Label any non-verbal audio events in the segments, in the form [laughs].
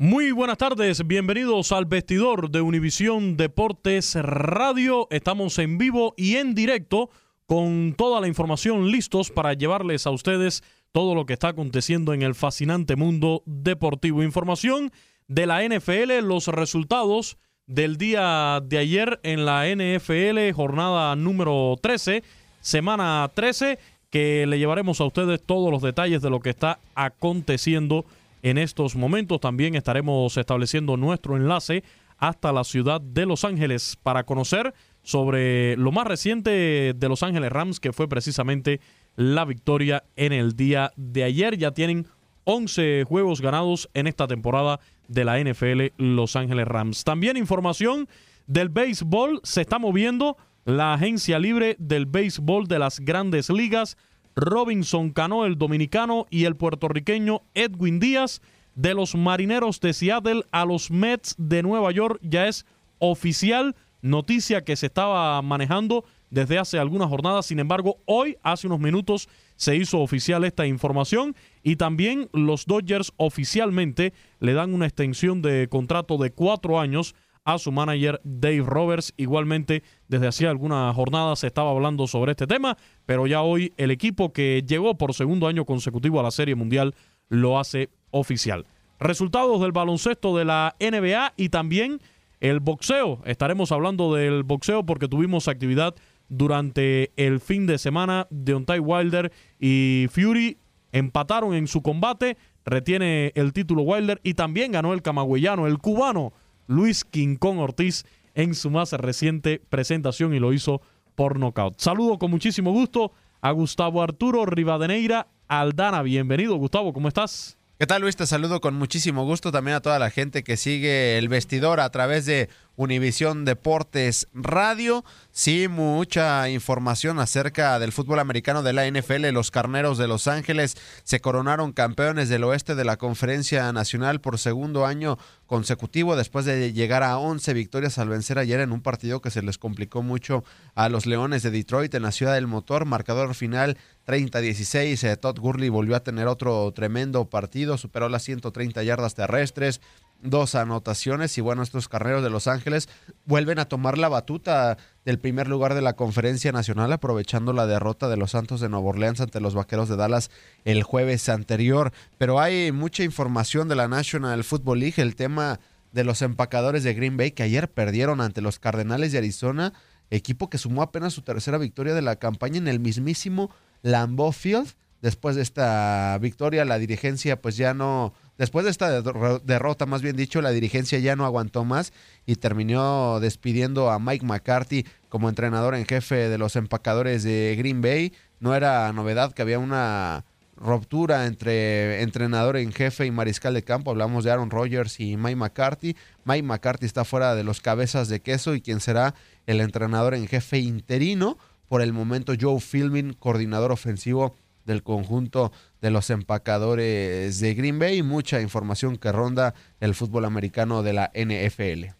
Muy buenas tardes, bienvenidos al vestidor de Univisión Deportes Radio. Estamos en vivo y en directo con toda la información listos para llevarles a ustedes todo lo que está aconteciendo en el fascinante mundo deportivo. Información de la NFL, los resultados del día de ayer en la NFL, jornada número 13, semana 13, que le llevaremos a ustedes todos los detalles de lo que está aconteciendo en estos momentos. También estaremos estableciendo nuestro enlace hasta la ciudad de Los Ángeles para conocer sobre lo más reciente de Los Ángeles Rams, que fue precisamente la victoria en el día de ayer. Ya tienen 11 juegos ganados en esta temporada de la NFL Los Ángeles Rams. También información del béisbol. Se está moviendo la agencia libre del béisbol de las grandes ligas. Robinson Cano, el dominicano, y el puertorriqueño Edwin Díaz de los Marineros de Seattle a los Mets de Nueva York. Ya es oficial noticia que se estaba manejando desde hace algunas jornadas. Sin embargo, hoy, hace unos minutos, se hizo oficial esta información y también los Dodgers oficialmente le dan una extensión de contrato de cuatro años a su manager Dave Roberts. Igualmente, desde hacía algunas jornadas se estaba hablando sobre este tema, pero ya hoy el equipo que llegó por segundo año consecutivo a la Serie Mundial lo hace oficial. Resultados del baloncesto de la NBA y también el boxeo. Estaremos hablando del boxeo porque tuvimos actividad durante el fin de semana. Deontay Wilder y Fury empataron en su combate. Retiene el título Wilder y también ganó el camagüeyano, el cubano Luis Quincón Ortiz en su más reciente presentación y lo hizo por nocaut. Saludo con muchísimo gusto a Gustavo Arturo Rivadeneira Aldana. Bienvenido, Gustavo, ¿cómo estás? ¿Qué tal Luis? Te saludo con muchísimo gusto también a toda la gente que sigue el vestidor a través de Univisión Deportes Radio. Sí, mucha información acerca del fútbol americano de la NFL. Los Carneros de Los Ángeles se coronaron campeones del oeste de la Conferencia Nacional por segundo año consecutivo después de llegar a 11 victorias al vencer ayer en un partido que se les complicó mucho a los Leones de Detroit en la ciudad del motor. Marcador final 30-16. Eh, Todd Gurley volvió a tener otro tremendo partido, superó las 130 yardas terrestres dos anotaciones y bueno, estos carreros de Los Ángeles vuelven a tomar la batuta del primer lugar de la conferencia nacional aprovechando la derrota de los Santos de Nueva Orleans ante los Vaqueros de Dallas el jueves anterior. Pero hay mucha información de la National Football League, el tema de los empacadores de Green Bay que ayer perdieron ante los Cardenales de Arizona, equipo que sumó apenas su tercera victoria de la campaña en el mismísimo Lambeau Field. Después de esta victoria, la dirigencia pues ya no Después de esta derrota, más bien dicho, la dirigencia ya no aguantó más y terminó despidiendo a Mike McCarthy como entrenador en jefe de los empacadores de Green Bay. No era novedad que había una ruptura entre entrenador en jefe y mariscal de campo. Hablamos de Aaron Rodgers y Mike McCarthy. Mike McCarthy está fuera de los cabezas de queso y quien será el entrenador en jefe interino. Por el momento, Joe Filming, coordinador ofensivo del conjunto de los empacadores de Green Bay. Mucha información que ronda el fútbol americano de la NFL.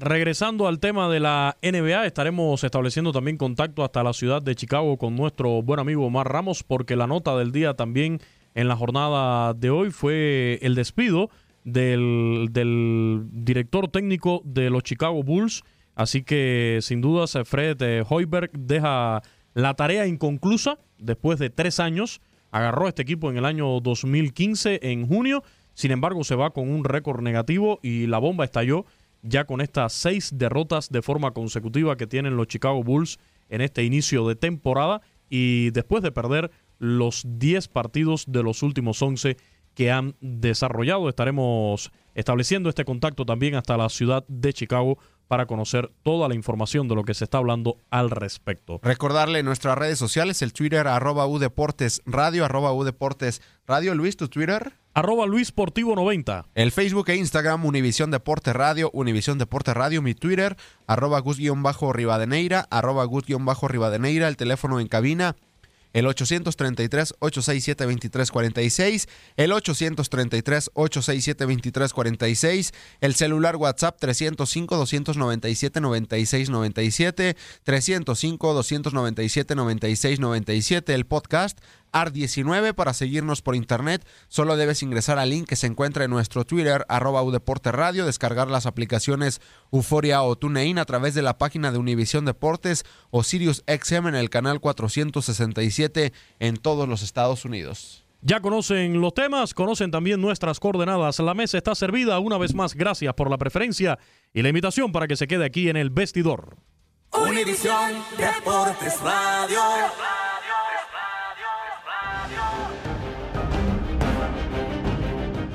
Regresando al tema de la NBA, estaremos estableciendo también contacto hasta la ciudad de Chicago con nuestro buen amigo Omar Ramos, porque la nota del día también en la jornada de hoy fue el despido del, del director técnico de los Chicago Bulls. Así que sin dudas Fred Hoiberg deja la tarea inconclusa después de tres años. Agarró este equipo en el año 2015, en junio. Sin embargo, se va con un récord negativo y la bomba estalló ya con estas seis derrotas de forma consecutiva que tienen los Chicago Bulls en este inicio de temporada y después de perder los 10 partidos de los últimos 11 que han desarrollado. Estaremos estableciendo este contacto también hasta la ciudad de Chicago para conocer toda la información de lo que se está hablando al respecto. Recordarle nuestras redes sociales, el Twitter arroba Deportes Radio, arroba Deportes Radio. Luis, ¿tu Twitter? Arroba Luis Portivo 90. El Facebook e Instagram, Univisión Deporte Radio, Univisión Deporte Radio, mi Twitter, arroba Gus-Rivadeneira, arroba Gus-Rivadeneira, el teléfono en cabina el 833-867-2346, el 833-867-2346, el celular WhatsApp 305-297-9697, 305-297-9697, el podcast AR19 para seguirnos por internet. Solo debes ingresar al link que se encuentra en nuestro Twitter, arroba Udeporte Radio, descargar las aplicaciones Euforia o TuneIn a través de la página de Univisión Deportes o Sirius XM en el canal 467 en todos los Estados Unidos. Ya conocen los temas, conocen también nuestras coordenadas. La mesa está servida. Una vez más, gracias por la preferencia y la invitación para que se quede aquí en el vestidor. Univisión Deportes Radio.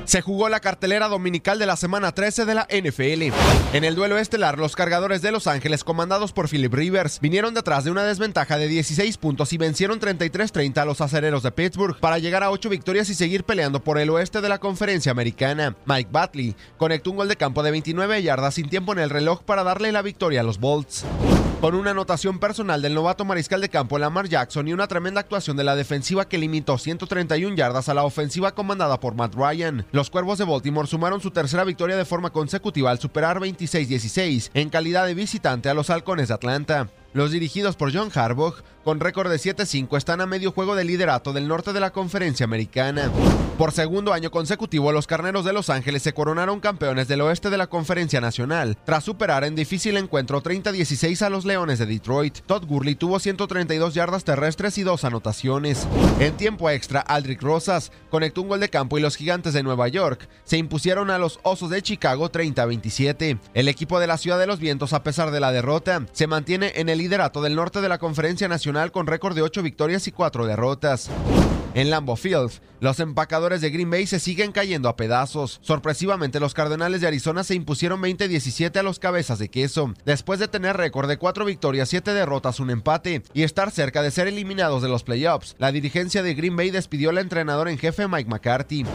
Se jugó la cartelera dominical de la semana 13 de la NFL. En el duelo estelar, los cargadores de Los Ángeles, comandados por Philip Rivers, vinieron detrás de una desventaja de 16 puntos y vencieron 33-30 a los acereros de Pittsburgh para llegar a 8 victorias y seguir peleando por el oeste de la conferencia americana. Mike Batley conectó un gol de campo de 29 yardas sin tiempo en el reloj para darle la victoria a los Bolts. Con una anotación personal del novato mariscal de campo Lamar Jackson y una tremenda actuación de la defensiva que limitó 131 yardas a la ofensiva comandada por Matt Ryan, los Cuervos de Baltimore sumaron su tercera victoria de forma consecutiva al superar 26-16 en calidad de visitante a los Halcones de Atlanta. Los dirigidos por John Harbaugh, con récord de 7-5, están a medio juego de liderato del norte de la conferencia americana. Por segundo año consecutivo, los Carneros de Los Ángeles se coronaron campeones del oeste de la conferencia nacional, tras superar en difícil encuentro 30-16 a los Leones de Detroit. Todd Gurley tuvo 132 yardas terrestres y dos anotaciones. En tiempo extra, Aldrich Rosas conectó un gol de campo y los Gigantes de Nueva York se impusieron a los Osos de Chicago 30-27. El equipo de la Ciudad de los Vientos, a pesar de la derrota, se mantiene en el liderato del norte de la Conferencia Nacional con récord de 8 victorias y 4 derrotas. En Lambeau Field, los empacadores de Green Bay se siguen cayendo a pedazos. Sorpresivamente, los Cardenales de Arizona se impusieron 20-17 a los cabezas de queso, después de tener récord de 4 victorias, 7 derrotas, un empate y estar cerca de ser eliminados de los playoffs. La dirigencia de Green Bay despidió al entrenador en jefe Mike McCarthy.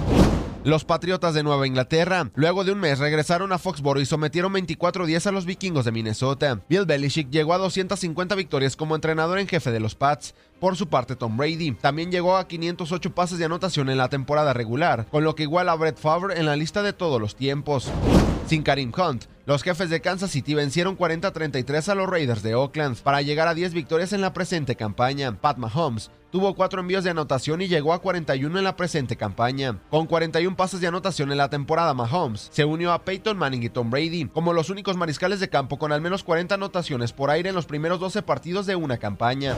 Los Patriotas de Nueva Inglaterra, luego de un mes, regresaron a Foxborough y sometieron 24-10 a los vikingos de Minnesota. Bill Belichick llegó a 250 victorias como entrenador en jefe de los Pats. Por su parte, Tom Brady también llegó a 508 pases de anotación en la temporada regular, con lo que iguala a Brett Favre en la lista de todos los tiempos. Sin Karim Hunt, los jefes de Kansas City vencieron 40-33 a los Raiders de Oakland para llegar a 10 victorias en la presente campaña. Pat Mahomes tuvo 4 envíos de anotación y llegó a 41 en la presente campaña. Con 41 pases de anotación en la temporada, Mahomes se unió a Peyton Manning y Tom Brady como los únicos mariscales de campo con al menos 40 anotaciones por aire en los primeros 12 partidos de una campaña.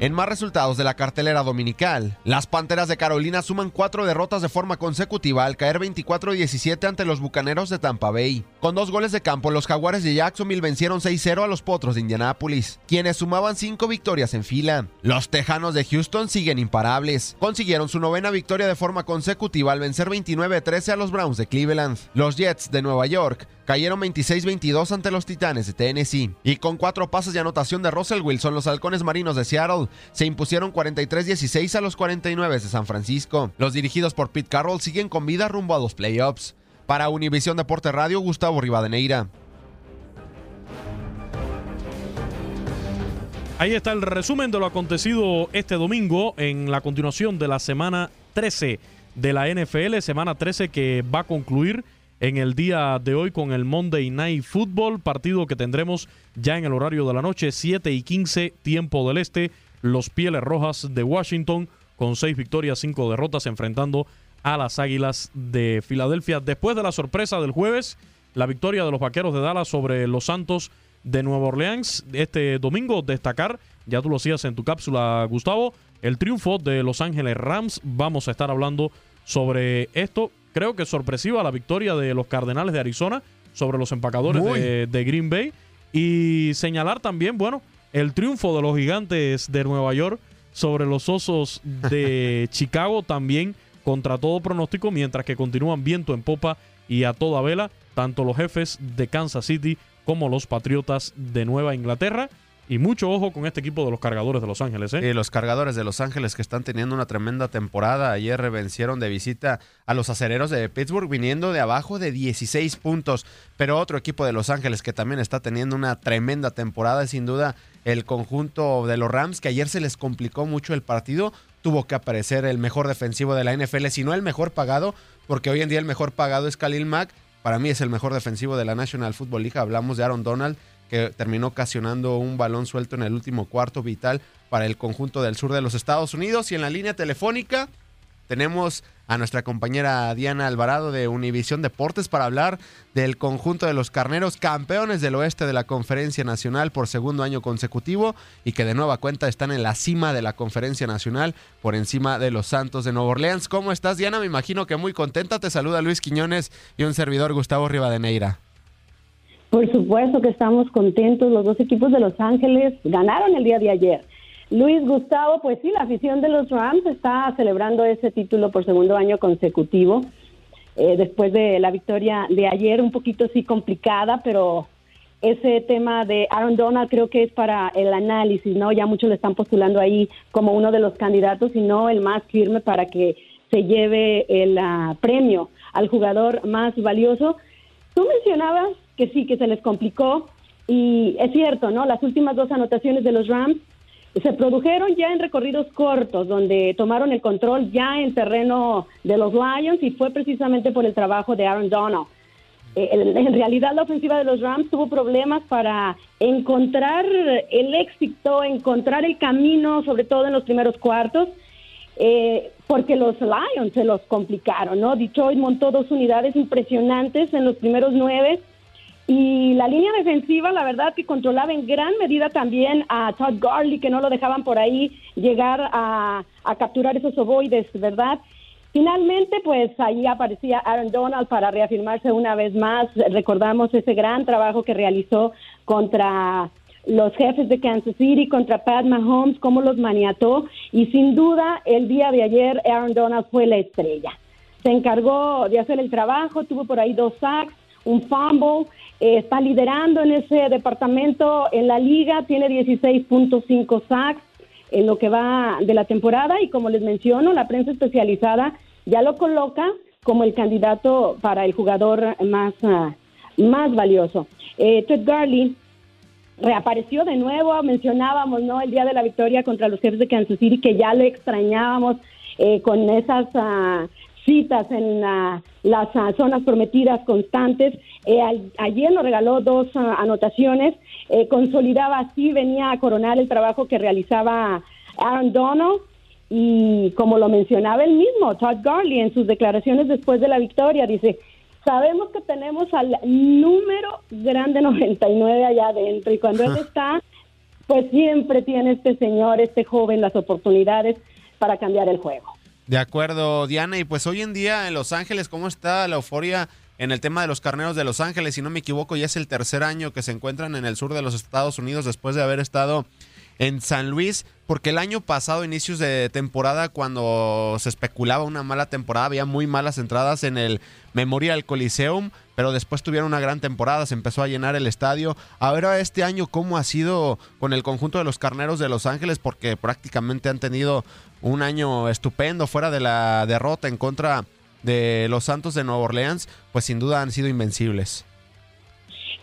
En más resultados de la cartelera dominical, las Panteras de Carolina suman cuatro derrotas de forma consecutiva al caer 24-17 ante los Bucaneros de Tampa Bay. Con dos goles de campo, los Jaguares de Jacksonville vencieron 6-0 a los Potros de Indianápolis, quienes sumaban cinco victorias en fila. Los Tejanos de Houston siguen imparables. Consiguieron su novena victoria de forma consecutiva al vencer 29-13 a los Browns de Cleveland. Los Jets de Nueva York cayeron 26-22 ante los Titanes de Tennessee. Y con cuatro pases de anotación de Russell Wilson, los halcones marinos de Seattle se impusieron 43-16 a los 49 de San Francisco. Los dirigidos por Pete Carroll siguen con vida rumbo a los playoffs. Para Univisión Deporte Radio, Gustavo Rivadeneira. Ahí está el resumen de lo acontecido este domingo en la continuación de la semana 13 de la NFL, semana 13 que va a concluir en el día de hoy con el Monday Night Football, partido que tendremos ya en el horario de la noche, 7 y 15, tiempo del este, los Pieles Rojas de Washington con 6 victorias, 5 derrotas, enfrentando a las Águilas de Filadelfia. Después de la sorpresa del jueves, la victoria de los Vaqueros de Dallas sobre los Santos de Nueva Orleans, este domingo destacar, ya tú lo hacías en tu cápsula, Gustavo, el triunfo de Los Ángeles Rams. Vamos a estar hablando sobre esto creo que sorpresiva la victoria de los Cardenales de Arizona sobre los empacadores de, Green Bay. Y señalar también, bueno, el triunfo de los gigantes de Nueva York sobre los osos de [laughs] Chicago también contra todo pronóstico, mientras que continúan viento en popa y a toda vela, tanto los jefes de Kansas City como los Patriotas de Nueva Inglaterra. Y mucho ojo con este equipo de los cargadores de Los Ángeles. ¿eh? Y los cargadores de Los Ángeles que están teniendo una tremenda temporada. Ayer vencieron de visita a los acereros de Pittsburgh viniendo de abajo de 16 puntos. Pero otro equipo de Los Ángeles que también está teniendo una tremenda temporada sin duda el conjunto de los Rams que ayer se les complicó mucho el partido. Tuvo que aparecer el mejor defensivo de la NFL, si no el mejor pagado, porque hoy en día el mejor pagado es Khalil Mack. Para mí es el mejor defensivo de la National Football League. Hablamos de Aaron Donald que terminó ocasionando un balón suelto en el último cuarto vital para el conjunto del sur de los Estados Unidos. Y en la línea telefónica tenemos a nuestra compañera Diana Alvarado de Univisión Deportes para hablar del conjunto de los carneros campeones del oeste de la Conferencia Nacional por segundo año consecutivo y que de nueva cuenta están en la cima de la Conferencia Nacional por encima de los Santos de Nueva Orleans. ¿Cómo estás Diana? Me imagino que muy contenta. Te saluda Luis Quiñones y un servidor Gustavo Rivadeneira. Por supuesto que estamos contentos. Los dos equipos de Los Ángeles ganaron el día de ayer. Luis Gustavo, pues sí, la afición de los Rams está celebrando ese título por segundo año consecutivo. Eh, después de la victoria de ayer, un poquito sí complicada, pero ese tema de Aaron Donald creo que es para el análisis, ¿no? Ya muchos le están postulando ahí como uno de los candidatos y no el más firme para que se lleve el ah, premio al jugador más valioso. Tú mencionabas que sí, que se les complicó. Y es cierto, ¿no? Las últimas dos anotaciones de los Rams se produjeron ya en recorridos cortos, donde tomaron el control ya en terreno de los Lions y fue precisamente por el trabajo de Aaron Donald. Eh, en realidad la ofensiva de los Rams tuvo problemas para encontrar el éxito, encontrar el camino, sobre todo en los primeros cuartos, eh, porque los Lions se los complicaron, ¿no? Detroit montó dos unidades impresionantes en los primeros nueve y la línea defensiva, la verdad que controlaba en gran medida también a Todd Garley, que no lo dejaban por ahí llegar a, capturar esos ovoides, ¿verdad? Finalmente, pues ahí aparecía Aaron Donald para reafirmarse una vez más. Recordamos ese gran trabajo que realizó contra los jefes de Kansas City, contra Pat Mahomes, cómo los maniató. Y sin duda, el día de ayer, Aaron Donald fue la estrella. Se encargó de hacer el trabajo, tuvo por ahí dos sacks, un fumble eh, está liderando en ese departamento en la liga, tiene 16.5 sacks en lo que va de la temporada y como les menciono, la prensa especializada ya lo coloca como el candidato para el jugador más, ah, más valioso. Eh, Ted Garley reapareció de nuevo, mencionábamos, ¿no? El día de la victoria contra los jefes de Kansas City, que ya lo extrañábamos eh, con esas ah, citas en ah, las ah, zonas prometidas constantes. Eh, al- ayer nos regaló dos ah, anotaciones, eh, consolidaba así, venía a coronar el trabajo que realizaba Aaron Donald. Y como lo mencionaba él mismo, Todd Garley, en sus declaraciones después de la victoria, dice, sabemos que tenemos al número grande 99 allá adentro y cuando él está, pues siempre tiene este señor, este joven, las oportunidades para cambiar el juego. De acuerdo, Diana. Y pues hoy en día en Los Ángeles, ¿cómo está la euforia en el tema de los carneros de Los Ángeles? Si no me equivoco, ya es el tercer año que se encuentran en el sur de los Estados Unidos después de haber estado en San Luis, porque el año pasado, inicios de temporada, cuando se especulaba una mala temporada, había muy malas entradas en el Memorial Coliseum, pero después tuvieron una gran temporada, se empezó a llenar el estadio. Ahora este año, ¿cómo ha sido con el conjunto de los carneros de Los Ángeles? Porque prácticamente han tenido un año estupendo fuera de la derrota en contra de los Santos de Nueva Orleans, pues sin duda han sido invencibles.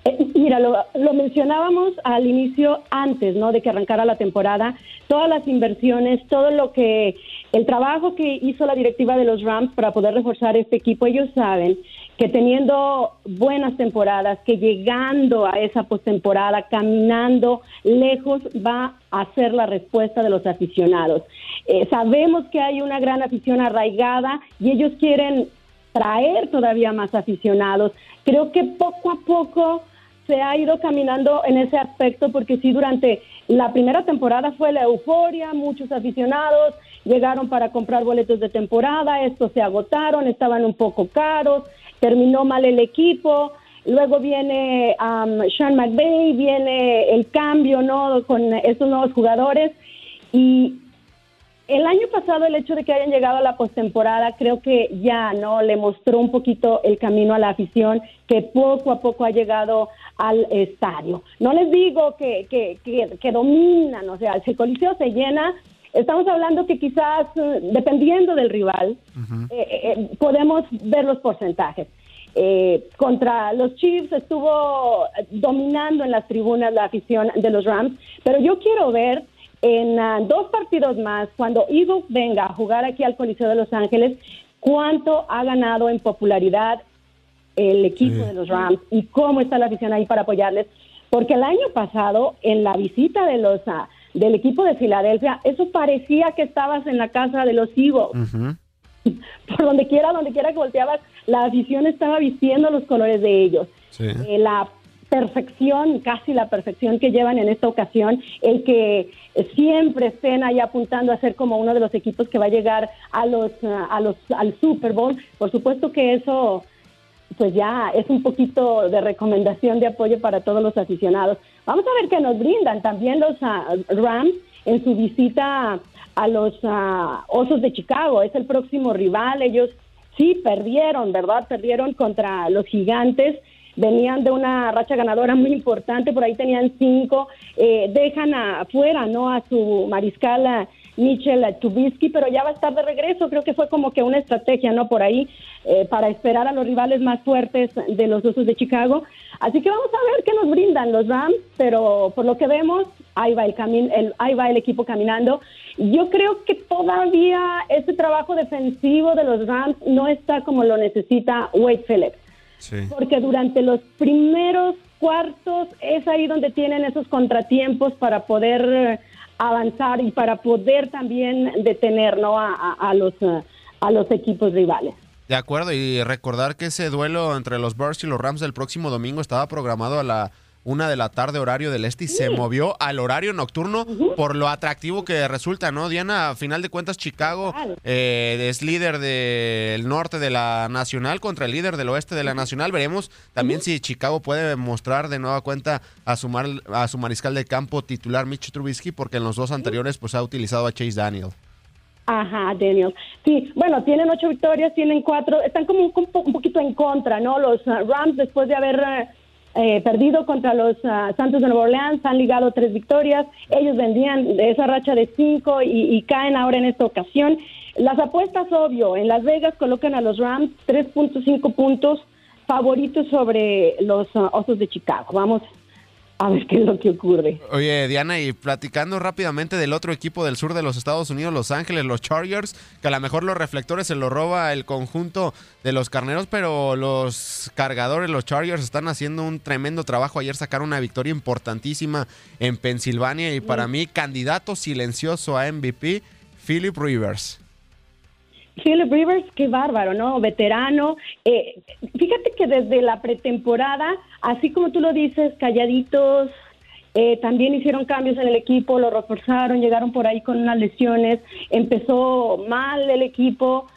Eh, Mira, lo, lo mencionábamos al inicio, antes, ¿no? De que arrancara la temporada, todas las inversiones, todo lo que, el trabajo que hizo la directiva de los Rams para poder reforzar este equipo, ellos saben que teniendo buenas temporadas, que llegando a esa postemporada, caminando lejos, va a ser la respuesta de los aficionados. Eh, sabemos que hay una gran afición arraigada y ellos quieren traer todavía más aficionados. Creo que poco a poco se ha ido caminando en ese aspecto porque sí, durante la primera temporada fue la euforia, muchos aficionados llegaron para comprar boletos de temporada, estos se agotaron, estaban un poco caros, terminó mal el equipo, luego viene um, Sean McVay, viene el cambio, ¿no? Con estos nuevos jugadores y el año pasado el hecho de que hayan llegado a la postemporada creo que ya no le mostró un poquito el camino a la afición que poco a poco ha llegado al estadio. No les digo que, que, que, que dominan, o sea, si el coliseo se llena, estamos hablando que quizás eh, dependiendo del rival eh, eh, podemos ver los porcentajes. Eh, contra los Chiefs estuvo dominando en las tribunas la afición de los Rams, pero yo quiero ver en ah, dos partidos más, cuando Eagles venga a jugar aquí al Coliseo de Los Ángeles, cuánto ha ganado en popularidad el equipo de los Rams y cómo está la afición ahí para apoyarles. Porque el año pasado, en la visita de los ah, del equipo de Filadelfia, eso parecía que estabas en la casa de los Eagles. [laughs] Por donde quiera, donde quiera que volteabas, la afición estaba vistiendo los colores de ellos. Eh, la perfección, casi la perfección que llevan en esta ocasión, el que siempre estén ahí apuntando a ser como uno de los equipos que va a llegar a los, a los al Super Bowl. Por supuesto que eso pues ya es un poquito de recomendación de apoyo para todos los aficionados. Vamos a ver qué nos brindan también los ah, Rams en su visita a los ah, Osos de Chicago. Es el próximo rival. Ellos sí perdieron, ¿verdad? Perdieron contra los Gigantes. Venían de una racha ganadora muy importante, por ahí tenían cinco, eh, dejan afuera, ¿no? A su mariscal a Michel Trubisky, pero ya va a estar de regreso. Creo que fue como que una estrategia, ¿no? Por ahí, eh, para esperar a los rivales más fuertes de los Osos de Chicago. Así que vamos a ver qué nos brindan los Rams, pero por lo que vemos, ahí va el, camino, el, ahí va el equipo caminando. Yo creo que todavía ese trabajo defensivo de los Rams no está como lo necesita Wade Phillips. Porque durante los primeros cuartos es ahí donde tienen esos contratiempos para poder avanzar y para poder también detener ¿no? a, a- a los, eh, a los equipos rivales. De acuerdo, y recordar que ese duelo entre los Bears y los Rams del próximo domingo estaba programado a la una de la tarde horario del este y se movió al horario nocturno por lo atractivo que resulta, ¿no? Diana, a final de cuentas Chicago eh, es líder del norte de la Nacional contra el líder del oeste de la Nacional. Veremos también si Chicago puede mostrar de nueva cuenta a su, mar- a su mariscal de campo titular Mitch Trubisky porque en los dos anteriores pues ha utilizado a Chase Daniel. Ajá, Daniel. Sí, bueno, tienen ocho victorias, tienen cuatro, están como un, un po- un poquito en contra, ¿no? Los ah, Rams, después de haber eh, perdido contra los ah, Santos de Nueva Orleans, han ligado tres victorias. Ellos vendían esa racha de cinco y, y caen ahora en esta ocasión. Las apuestas, obvio, en Las Vegas colocan a los Rams 3.5 puntos favoritos sobre los uh, Osos de Chicago. Vamos a ver qué es lo que ocurre. Oye, Diana, y platicando rápidamente del otro equipo del sur de los Estados Unidos, Los Ángeles, los Chargers, que a lo mejor los reflectores se lo roba el conjunto de los carneros, pero los cargadores, los Chargers, están haciendo un tremendo trabajo. Ayer sacaron una victoria importantísima en Pensilvania y para mí, candidato silencioso a MVP, Philip Rivers. Philip Rivers, qué bárbaro, ¿no? Veterano. Eh, fíjate que desde la pretemporada, así como tú lo dices, calladitos, eh, también hicieron cambios en el equipo, lo reforzaron, llegaron por ahí con unas lesiones, empezó mal el equipo,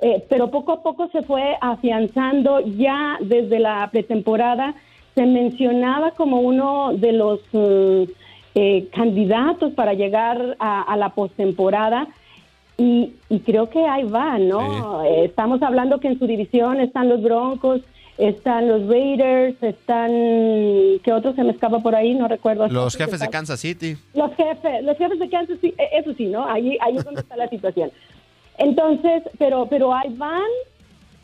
eh, pero poco a poco se fue afianzando. Ya desde la pretemporada se mencionaba como uno de los mm, candidatos para llegar a, a la postemporada y, creo que ahí va, ¿no? Eh, estamos hablando que en su división están los Broncos, están los Raiders, están ¿qué otro se me escapa por ahí? No recuerdo. Los jefes de Kansas City. Los jefes, los jefes de Kansas City, e, eso sí, ¿no? Ahí, ahí es donde está la situación. Entonces, pero, pero ahí van.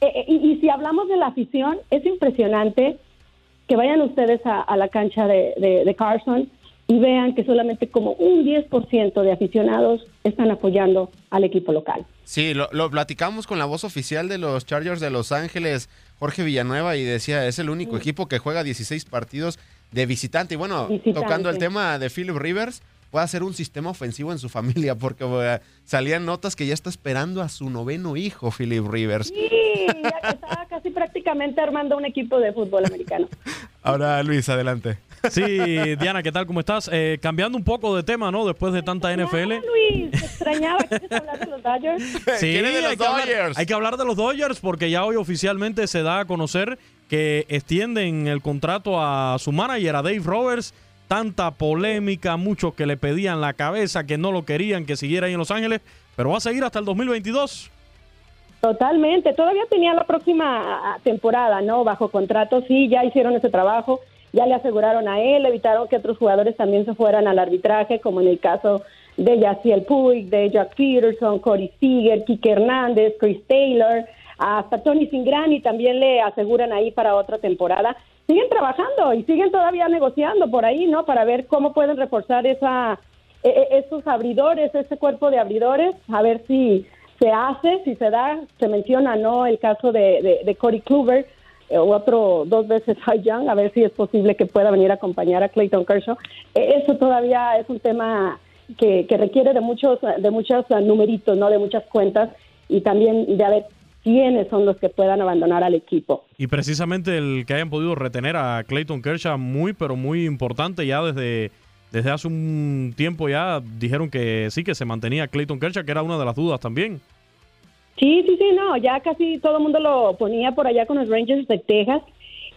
Eh, eh, y, si hablamos de la afición, es impresionante que vayan ustedes a, la cancha de, de Carson y vean que solamente como un 10% de aficionados están apoyando al equipo local. Sí, lo, platicamos con la voz oficial de los Chargers de Los Ángeles, Jorge Villanueva, y decía, es el único equipo que juega 16 partidos de visitante. Y bueno, tocando el tema de Philip Rivers, puede hacer un sistema ofensivo en su familia, porque salían notas que ya está esperando a su noveno hijo, Philip Rivers. Sí, ya estaba casi prácticamente armando un equipo de fútbol americano. [laughs] Ahora, Luis, adelante. Sí, Diana, ¿qué tal? ¿Cómo estás? Eh, cambiando un poco de tema, ¿no? Después de tanta NFL. Luis, te extrañaba. ¿Quieres hablar de los Dodgers? [laughs] Sí, de los hay, Dodgers? Que hablar, hay que hablar de los Dodgers porque ya hoy oficialmente se da a conocer que extienden el contrato a su manager, a Dave Roberts. Tanta polémica, muchos que le pedían la cabeza, que no lo querían que siguiera ahí en Los Ángeles, pero va a seguir hasta el 2022. Totalmente, todavía tenía la próxima temporada, ¿no? Bajo contrato, sí, ya hicieron ese trabajo ya le aseguraron a él, evitaron que otros jugadores también se fueran al arbitraje, como en el caso de Yaciel Puig, de Jack Peterson, Corey Seager, Kike Hernández, Chris Taylor, hasta Tony Singrani también le aseguran ahí para otra temporada. Siguen trabajando y siguen todavía negociando por ahí, ¿no? Para ver cómo pueden reforzar esa, e, e, esos abridores, ese cuerpo de abridores, a ver si se hace, si se da, se menciona, ¿no? El caso de, de, de Corey Kluber, otro dos veces a Young, a ver si es posible que pueda venir a acompañar a Clayton Kershaw. Eh, eso todavía es un tema que, requiere de muchos, de muchos numeritos, ¿no? De muchas cuentas y también de ver quiénes son los que puedan abandonar al equipo. Y precisamente el que hayan podido retener a Clayton Kershaw, muy, pero muy importante ya desde, desde hace un tiempo ya dijeron que sí, que se mantenía Clayton Kershaw, que era una de las dudas también. Sí, sí, sí, no, ya casi todo el mundo lo ponía por allá con los Rangers de Texas.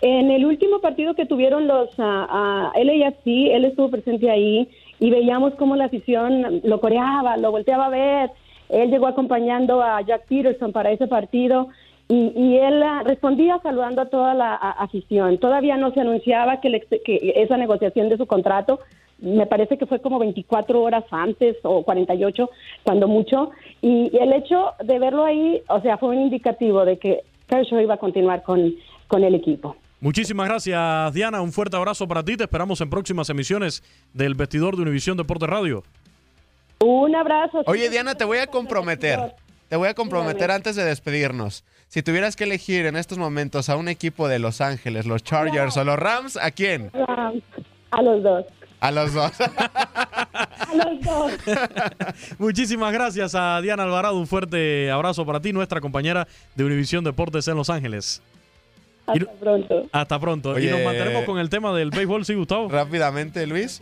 En el último partido que tuvieron los uh, LAFC, él estuvo presente ahí y veíamos cómo la afición lo coreaba, lo volteaba a ver. Él llegó acompañando a Jack Peterson para ese partido y, y él uh, respondía saludando a toda la afición. Todavía no se anunciaba que, que esa negociación de su contrato me parece que fue como 24 horas antes o 48, cuando mucho, y, el hecho de verlo ahí, o sea, fue un indicativo de que Kershaw iba a continuar con, con el equipo. Muchísimas gracias, Diana. Un fuerte abrazo para ti. Te esperamos en próximas emisiones del Vestidor de Univisión Deporte Radio. Un abrazo. Oye, Diana, te voy a comprometer. Te voy a comprometer antes de despedirnos. Si tuvieras que elegir en estos momentos a un equipo de Los Ángeles, los Chargers o los Rams, ¿a quién? A los dos. A los dos. a los dos. [laughs] Muchísimas gracias a Diana Alvarado. Un fuerte abrazo para ti, nuestra compañera de Univisión Deportes en Los Ángeles. Hasta pronto. Hasta pronto. y nos mantenemos con el tema del béisbol, ¿sí, Gustavo? Rápidamente, Luis.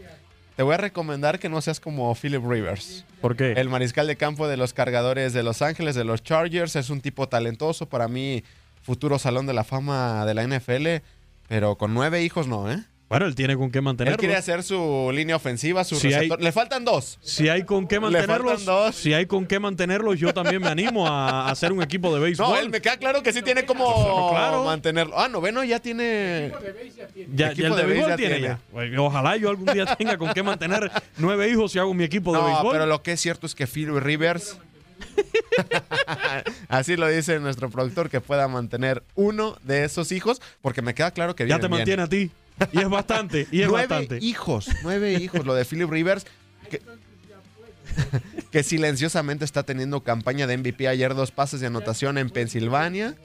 Te voy a recomendar que no seas como Philip Rivers. ¿Por qué? El mariscal de campo de los cargadores de Los Ángeles, de los Chargers. Es un tipo talentoso. Para mí, futuro salón de la fama de la NFL. Pero con nueve hijos no, ¿eh? Bueno, él tiene con qué mantenerlo. Él quiere hacer su línea ofensiva, su receptor. Le faltan dos. Si hay con qué mantenerlos, si hay con qué mantenerlos, yo también me animo a, hacer un equipo de béisbol. No, él me queda claro que sí tiene como [laughs] mantenerlo. Ah, noveno ya tiene. Ya, ya el de, béisbol tiene, ya. ojalá yo algún día tenga con qué mantener nueve hijos y hago mi equipo de béisbol. pero lo que es cierto es que Phil Rivers [laughs] Así lo dice nuestro productor, que pueda mantener uno de esos hijos, porque me queda claro que Ya te mantiene a ti. Y es bastante, y es nueve bastante. hijos, nueve hijos, lo de Philip Rivers, que, [laughs] que silenciosamente está teniendo campaña de MVP ayer, dos pases de anotación en Pensilvania.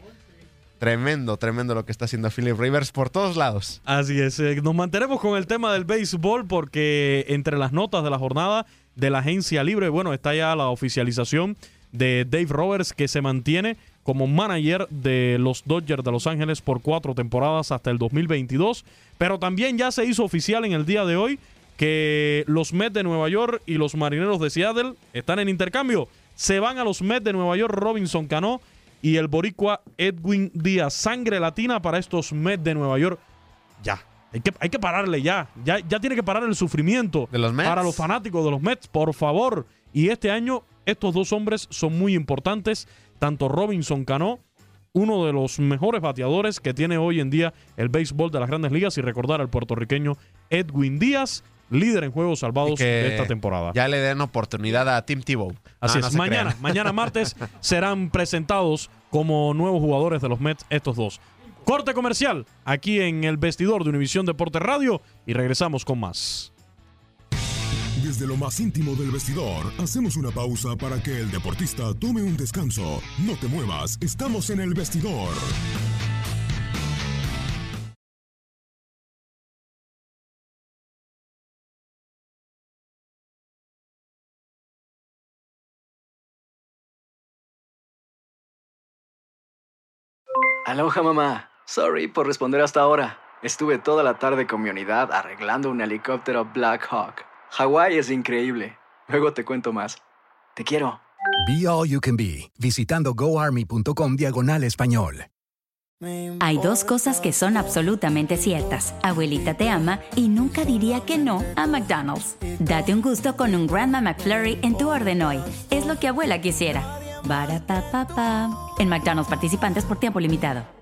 Tremendo, tremendo lo que está haciendo Philip Rivers por todos lados. Así es, eh, nos mantenemos con el tema del béisbol porque entre las notas de la jornada de la agencia libre, bueno, está ya la oficialización de Dave Roberts que se mantiene como manager de los Dodgers de Los Ángeles por cuatro temporadas hasta el 2022, pero también ya se hizo oficial en el día de hoy que los Mets de Nueva York y los Marineros de Seattle están en intercambio. Se van a los Mets de Nueva York Robinson Cano y el boricua Edwin Díaz. Sangre latina para estos Mets de Nueva York. Ya. Hay que, hay que pararle ya. ya. Ya tiene que parar el sufrimiento. ¿De los Mets? Para los fanáticos de los Mets, por favor. Y este año, estos dos hombres son muy importantes. Tanto Robinson Cano, uno de los mejores bateadores que tiene hoy en día el béisbol de las grandes ligas. Y recordar al puertorriqueño Edwin Díaz, líder en juegos salvados de esta temporada. Ya le den oportunidad a Tim Tebow. Así No, no es. mañana, crean. mañana [laughs] martes serán presentados como nuevos jugadores de los Mets estos dos. Corte comercial aquí en el vestidor de Univisión Deporte Radio y regresamos con más. Desde lo más íntimo del vestidor, hacemos una pausa para que el deportista tome un descanso. No te muevas, estamos en el vestidor. Aloha mamá. Sorry por responder hasta ahora. Estuve toda la tarde con mi unidad arreglando un helicóptero Black Hawk. Hawái es increíble. Luego te cuento más. Te quiero. Be All You Can Be, visitando goarmy.com diagonal español. Hay dos cosas que son absolutamente ciertas. Abuelita te ama y nunca diría que no a McDonald's. Date un gusto con un Grandma McFlurry en tu orden hoy. Es lo que abuela quisiera. En McDonald's participantes por tiempo limitado.